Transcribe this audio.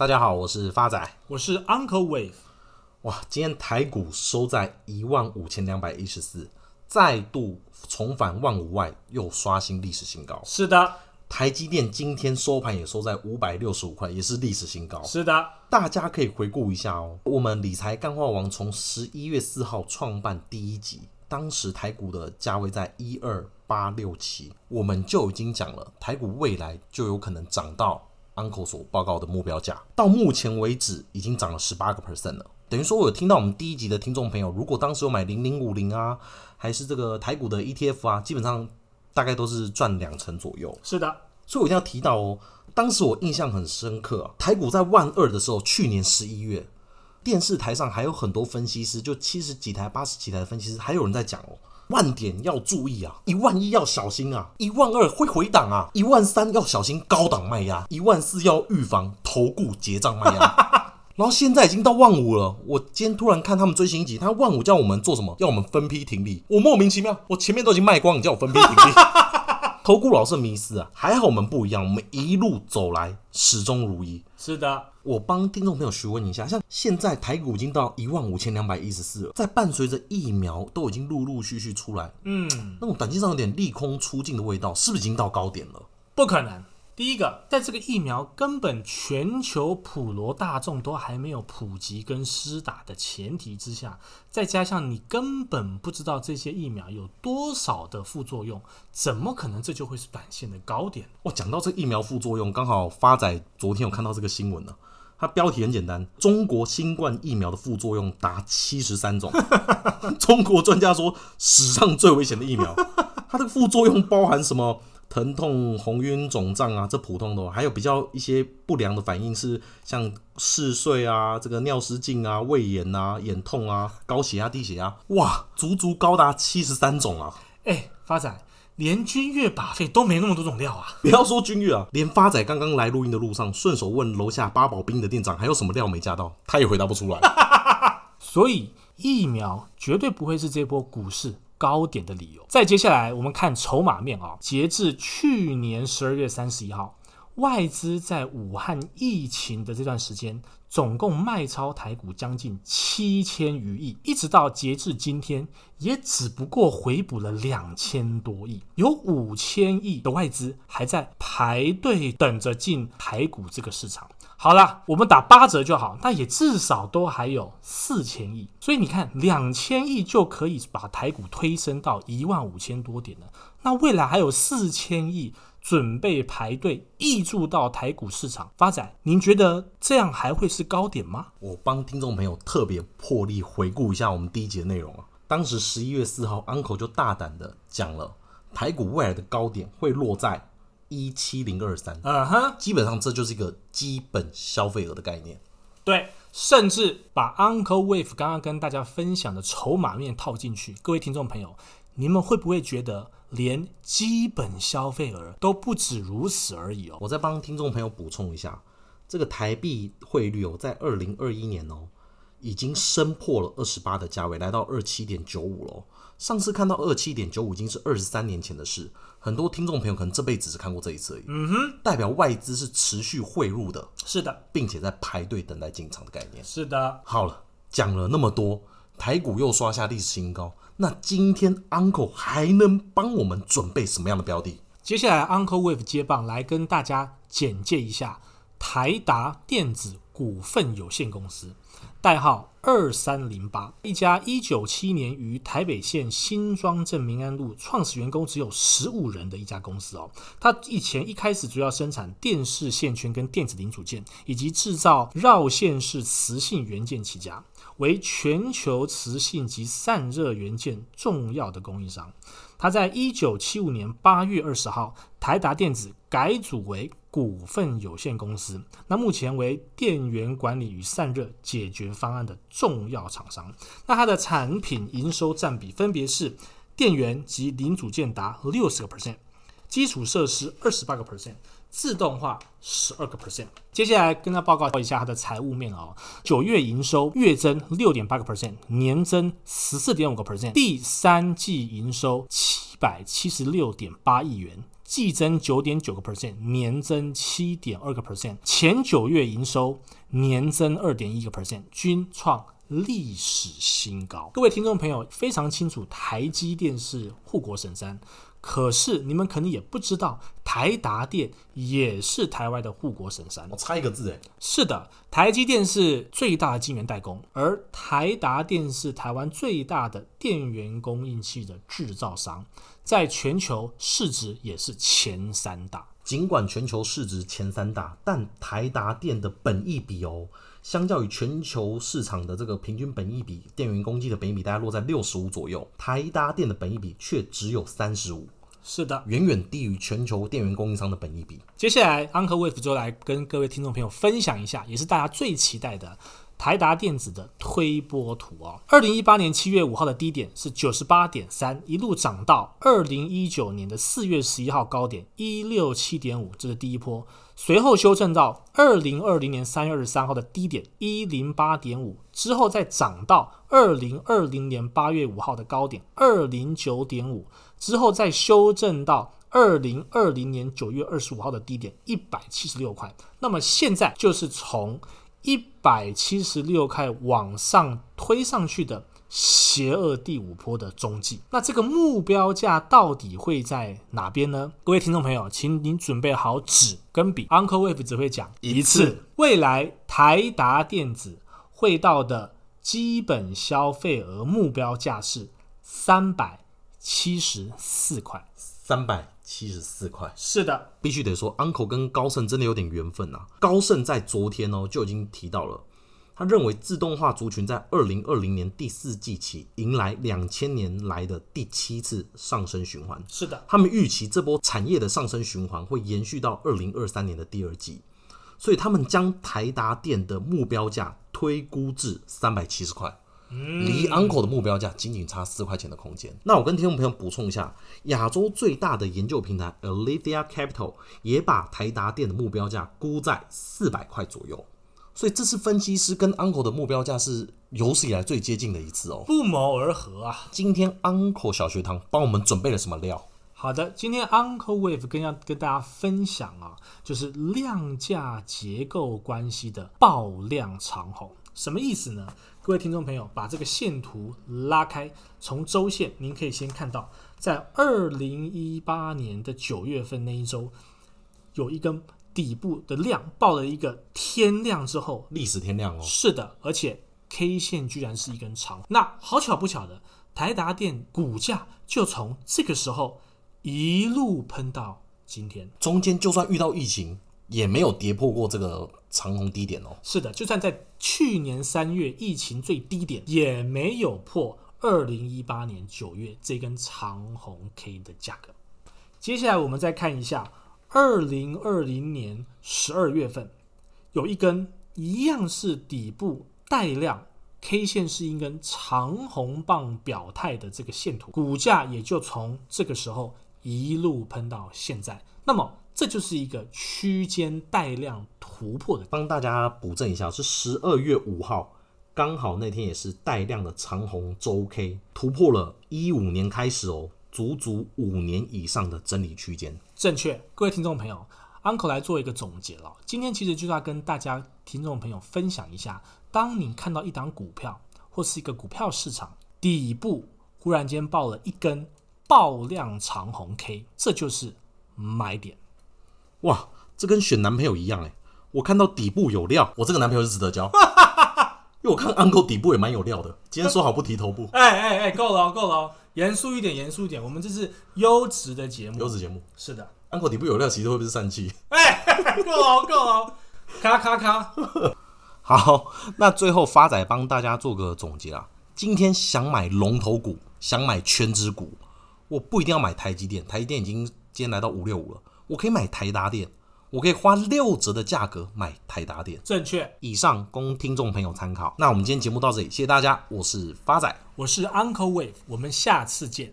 大家好，我是发仔，我是 Uncle Wave。哇，今天台股收在一万五千两百一十四，再度重返万五外，又刷新历史新高。是的，台积电今天收盘也收在五百六十五块，也是历史新高。是的，大家可以回顾一下哦。我们理财干货王从十一月四号创办第一集，当时台股的价位在一二八六七，我们就已经讲了，台股未来就有可能涨到。Uncle 所报告的目标价，到目前为止已经涨了十八个 percent 了。等于说，我有听到我们第一集的听众朋友，如果当时有买零零五零啊，还是这个台股的 ETF 啊，基本上大概都是赚两成左右。是的，所以我一定要提到哦，当时我印象很深刻啊，台股在万二的时候，去年十一月，电视台上还有很多分析师，就七十几台、八十几台的分析师，还有人在讲哦。万点要注意啊，一万一要小心啊，一万二会回档啊，一万三要小心高档卖压，一万四要预防投顾结账卖压。然后现在已经到万五了，我今天突然看他们最新一集，他万五叫我们做什么？要我们分批停利，我莫名其妙，我前面都已经卖光，你叫我分批停利。投顾老是迷失啊，还好我们不一样，我们一路走来始终如一。是的，我帮听众朋友询问一下，像现在台股已经到一万五千两百一十四了，在伴随着疫苗都已经陆陆续续出来，嗯，那种短期上有点利空出尽的味道，是不是已经到高点了？不可能。第一个，在这个疫苗根本全球普罗大众都还没有普及跟施打的前提之下，再加上你根本不知道这些疫苗有多少的副作用，怎么可能这就会是短线的高点？我讲到这疫苗副作用，刚好发仔昨天有看到这个新闻呢，它标题很简单：中国新冠疫苗的副作用达七十三种，中国专家说史上最危险的疫苗，它的副作用包含什么？疼痛、红晕、肿胀啊，这普通的，还有比较一些不良的反应是像嗜睡啊、这个尿失禁啊、胃炎啊、眼痛啊、高血压、低血压，哇，足足高达七十三种啊！哎、欸，发仔，连君越把费都没那么多种料啊！不要说君越啊，连发仔刚刚来录音的路上，顺手问楼下八宝冰的店长还有什么料没加到，他也回答不出来。所以疫苗绝对不会是这波股市高点的理由。再接下来，我们看筹码面啊。截至去年十二月三十一号，外资在武汉疫情的这段时间，总共卖超台股将近七千余亿，一直到截至今天，也只不过回补了两千多亿，有五千亿的外资还在排队等着进台股这个市场。好了，我们打八折就好，那也至少都还有四千亿，所以你看，两千亿就可以把台股推升到一万五千多点了。那未来还有四千亿准备排队挹注到台股市场发展，您觉得这样还会是高点吗？我帮听众朋友特别破例回顾一下我们第一集的内容啊。当时十一月四号，Uncle 就大胆的讲了，台股未来的高点会落在。一七零二三，嗯哼，基本上这就是一个基本消费额的概念。对，甚至把 Uncle Wave 刚刚跟大家分享的筹码面套进去，各位听众朋友，你们会不会觉得连基本消费额都不止如此而已哦？我再帮听众朋友补充一下，这个台币汇率哦，在二零二一年哦，已经升破了二十八的价位，来到二七点九五了。上次看到二七点九五已经是二十三年前的事，很多听众朋友可能这辈子只看过这一次而已。嗯哼，代表外资是持续汇入的，是的，并且在排队等待进场的概念。是的，好了，讲了那么多，台股又刷下历史新高，那今天 Uncle 还能帮我们准备什么样的标的？接下来 Uncle Wave 接棒来跟大家简介一下台达电子股份有限公司。代号二三零八，一家一九七年于台北县新庄镇民安路，创始员工只有十五人的一家公司哦。它以前一开始主要生产电视线圈跟电子零组件，以及制造绕线式磁性元件起家，为全球磁性及散热元件重要的供应商。它在一九七五年八月二十号，台达电子改组为股份有限公司，那目前为电源管理与散热解决方案的重要厂商。那它的产品营收占比分别是电源及零组件达六十个 percent，基础设施二十八个 percent。自动化十二个 percent。接下来跟他报告一下他的财务面哦。九月营收月增六点八个 percent，年增十四点五个 percent。第三季营收七百七十六点八亿元，季增九点九个 percent，年增七点二个 percent，前九月营收年增二点一个 percent，均创历史新高。各位听众朋友非常清楚，台积电是护国神山。可是你们可能也不知道，台达电也是台湾的护国神山。我差一个字诶。是的，台积电是最大的晶圆代工，而台达电是台湾最大的电源供应器的制造商，在全球市值也是前三大。尽管全球市值前三大，但台达电的本益比哦。相较于全球市场的这个平均本益比，电源供给的本益比大概落在六十五左右，台达电的本益比却只有三十五，是的，远远低于全球电源供应商的本益比。接下来，Uncle Wave 就来跟各位听众朋友分享一下，也是大家最期待的。台达电子的推波图哦，二零一八年七月五号的低点是九十八点三，一路涨到二零一九年的四月十一号高点一六七点五，这是第一波。随后修正到二零二零年三月二十三号的低点一零八点五，之后再涨到二零二零年八月五号的高点二零九点五，之后再修正到二零二零年九月二十五号的低点一百七十六块。那么现在就是从一百七十六块往上推上去的邪恶第五波的踪迹，那这个目标价到底会在哪边呢？各位听众朋友，请您准备好纸跟笔，Uncle Wave 只会讲一次。未来台达电子会到的基本消费额目标价是三百七十四块，三百。七十四块，是的，必须得说，Uncle 跟高盛真的有点缘分啊。高盛在昨天哦就已经提到了，他认为自动化族群在二零二零年第四季起迎来两千年来的第七次上升循环。是的，他们预期这波产业的上升循环会延续到二零二三年的第二季，所以他们将台达电的目标价推估至三百七十块。离 Uncle 的目标价仅仅差四块钱的空间。那我跟听众朋友补充一下，亚洲最大的研究平台 Alethea Capital 也把台达电的目标价估在四百块左右。所以这次分析师跟 Uncle 的目标价是有史以来最接近的一次哦，不谋而合啊。今天 Uncle 小学堂帮我们准备了什么料？好的，今天 Uncle Wave 跟要跟大家分享啊，就是量价结构关系的爆量长红，什么意思呢？各位听众朋友，把这个线图拉开，从周线，您可以先看到，在二零一八年的九月份那一周，有一根底部的量爆了一个天量之后，历史天量哦，是的，而且 K 线居然是一根长，那好巧不巧的，台达电股价就从这个时候一路喷到今天，中间就算遇到疫情，也没有跌破过这个长红低点哦。是的，就算在去年三月疫情最低点，也没有破二零一八年九月这根长红 K 的价格。接下来我们再看一下二零二零年十二月份，有一根一样是底部带量 K 线是一根长红棒表态的这个线图，股价也就从这个时候一路喷到现在。那么。这就是一个区间带量突破的，帮大家补正一下，是十二月五号，刚好那天也是带量的长红周 K 突破了一五年开始哦，足足五年以上的整理区间。正确，各位听众朋友，Uncle 来做一个总结了。今天其实就是要跟大家听众朋友分享一下，当你看到一档股票或是一个股票市场底部忽然间爆了一根爆量长红 K，这就是买点。哇，这跟选男朋友一样哎！我看到底部有料，我这个男朋友是值得交。因为我看 Uncle 底部也蛮有料的。今天说好不提头部。哎哎哎，够了够了，严肃一点，严肃一点。我们这是优质的节目，优质节目。是的，Uncle 底部有料，其实会不会是疝气？哎，够了够了，咔咔咔。好，那最后发仔帮大家做个总结啊。今天想买龙头股，想买全值股，我不一定要买台积电，台积电已经今天来到五六五了。我可以买台达电，我可以花六折的价格买台达电。正确。以上供听众朋友参考。那我们今天节目到这里，谢谢大家。我是发仔，我是 Uncle Wave，我们下次见。